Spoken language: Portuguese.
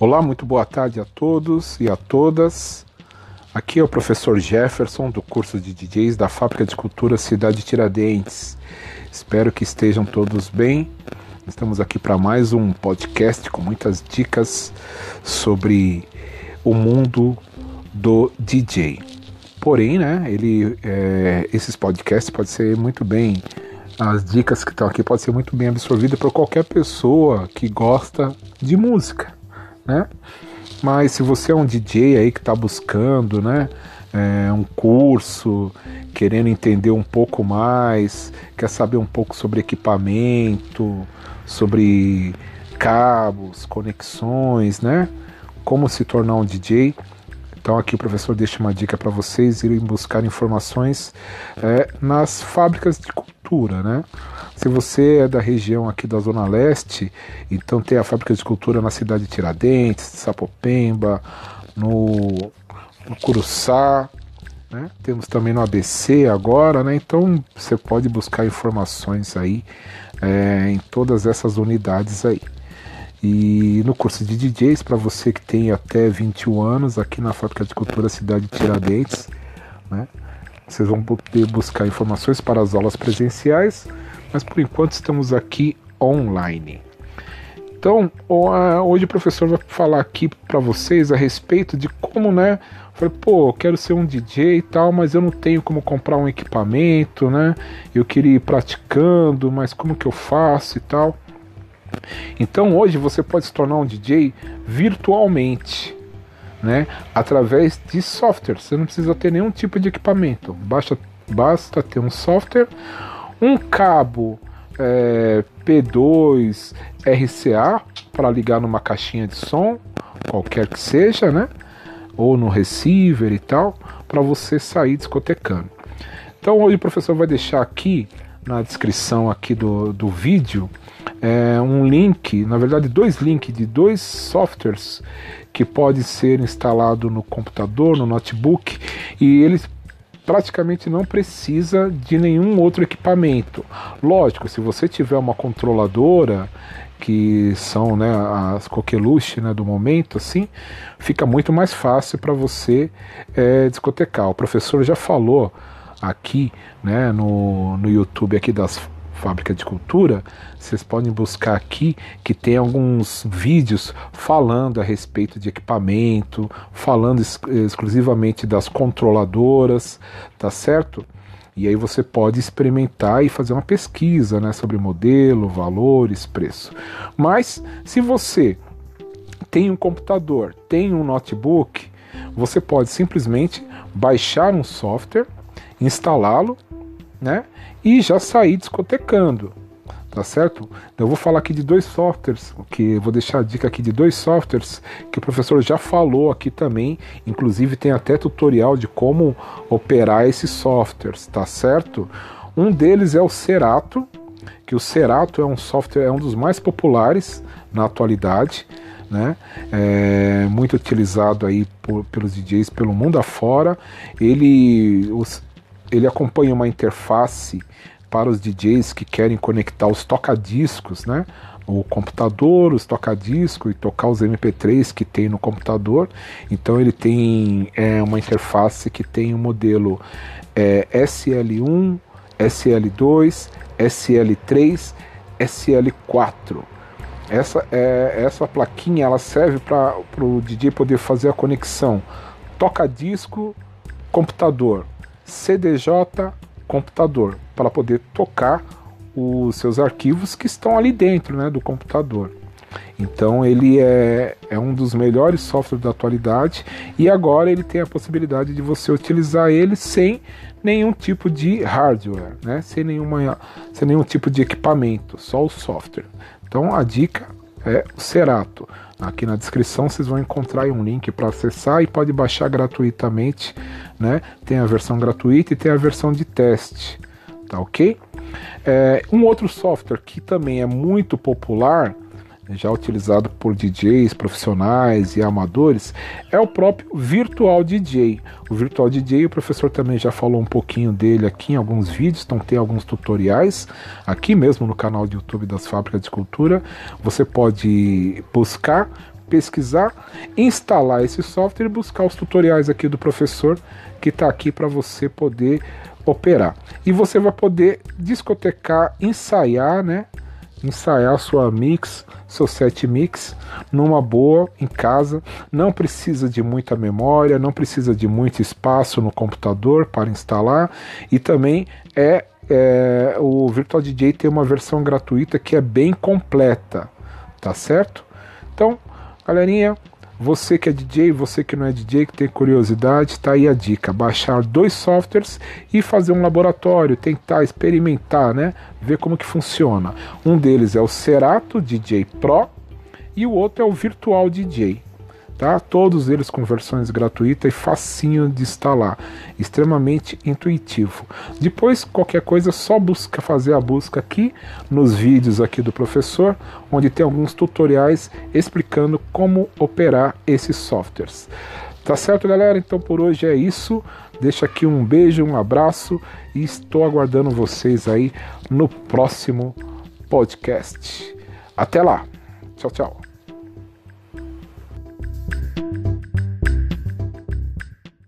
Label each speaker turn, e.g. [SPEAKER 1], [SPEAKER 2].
[SPEAKER 1] Olá, muito boa tarde a todos e a todas. Aqui é o professor Jefferson do curso de DJs da Fábrica de Cultura Cidade Tiradentes. Espero que estejam todos bem. Estamos aqui para mais um podcast com muitas dicas sobre o mundo do DJ. Porém, né, ele, é, esses podcasts podem ser muito bem, as dicas que estão aqui podem ser muito bem absorvidas por qualquer pessoa que gosta de música né? Mas se você é um DJ aí que está buscando, né, é, um curso, querendo entender um pouco mais, quer saber um pouco sobre equipamento, sobre cabos, conexões, né? Como se tornar um DJ. Então aqui o professor deixa uma dica para vocês irem buscar informações é, nas fábricas de cultura, né? Se você é da região aqui da Zona Leste, então tem a fábrica de cultura na cidade de Tiradentes, Sapopemba, no, no Curuçá, né? temos também no ABC agora, né? então você pode buscar informações aí é, em todas essas unidades aí. E no curso de DJs, para você que tem até 21 anos, aqui na Fábrica de Cultura Cidade de Tiradentes, né? Vocês vão poder buscar informações para as aulas presenciais mas por enquanto estamos aqui online. Então, hoje o professor vai falar aqui para vocês a respeito de como, né? Falei, pô, eu quero ser um DJ e tal, mas eu não tenho como comprar um equipamento, né? Eu queria ir praticando, mas como que eu faço e tal. Então, hoje você pode se tornar um DJ virtualmente, né? Através de software. Você não precisa ter nenhum tipo de equipamento. Basta, basta ter um software um cabo é, P2 RCA para ligar numa caixinha de som, qualquer que seja, né? Ou no receiver e tal, para você sair discotecando. Então hoje o professor vai deixar aqui na descrição aqui do, do vídeo é, um link, na verdade dois links de dois softwares que pode ser instalado no computador, no notebook e eles praticamente não precisa de nenhum outro equipamento. Lógico, se você tiver uma controladora que são né, as coqueluche né, do momento, assim, fica muito mais fácil para você é, discotecar. O professor já falou aqui né, no, no YouTube aqui das Fábrica de Cultura, vocês podem buscar aqui que tem alguns vídeos falando a respeito de equipamento, falando ex exclusivamente das controladoras, tá certo? E aí você pode experimentar e fazer uma pesquisa né, sobre modelo, valores, preço. Mas se você tem um computador, tem um notebook, você pode simplesmente baixar um software, instalá-lo né? E já sair discotecando, tá certo? Eu vou falar aqui de dois softwares, que vou deixar a dica aqui de dois softwares que o professor já falou aqui também, inclusive tem até tutorial de como operar esses softwares, tá certo? Um deles é o Cerato, que o Cerato é um software, é um dos mais populares na atualidade, né? É muito utilizado aí por, pelos DJs pelo mundo afora. Ele, os, ele acompanha uma interface para os DJs que querem conectar os tocadiscos, né? O computador, os tocadiscos e tocar os MP3 que tem no computador. Então ele tem é, uma interface que tem o um modelo é, SL1, SL2, SL3, SL4. Essa, é, essa plaquinha ela serve para o DJ poder fazer a conexão toca-disco, computador, CDJ computador para poder tocar os seus arquivos que estão ali dentro né, do computador. Então ele é, é um dos melhores softwares da atualidade e agora ele tem a possibilidade de você utilizar ele sem nenhum tipo de hardware, né? sem, nenhuma, sem nenhum tipo de equipamento, só o software. Então a dica é o Cerato. Aqui na descrição vocês vão encontrar um link para acessar e pode baixar gratuitamente, né? Tem a versão gratuita e tem a versão de teste, tá ok? É, um outro software que também é muito popular já utilizado por DJs profissionais e amadores, é o próprio Virtual DJ. O Virtual DJ, o professor também já falou um pouquinho dele aqui em alguns vídeos, então tem alguns tutoriais aqui mesmo no canal do YouTube das Fábricas de Cultura. Você pode buscar pesquisar, instalar esse software e buscar os tutoriais aqui do professor que está aqui para você poder operar. E você vai poder discotecar, ensaiar, né? Ensaiar sua mix, seu set mix numa boa em casa. Não precisa de muita memória, não precisa de muito espaço no computador para instalar e também é, é o Virtual DJ tem uma versão gratuita que é bem completa, tá certo? Então, galerinha, você que é DJ, você que não é DJ, que tem curiosidade, está aí a dica: baixar dois softwares e fazer um laboratório, tentar experimentar, né? Ver como que funciona. Um deles é o Serato DJ Pro e o outro é o Virtual DJ tá? Todos eles com versões gratuitas e facinho de instalar, extremamente intuitivo. Depois, qualquer coisa, só busca fazer a busca aqui nos vídeos aqui do professor, onde tem alguns tutoriais explicando como operar esses softwares. Tá certo, galera? Então por hoje é isso. Deixa aqui um beijo, um abraço e estou aguardando vocês aí no próximo podcast. Até lá. Tchau, tchau.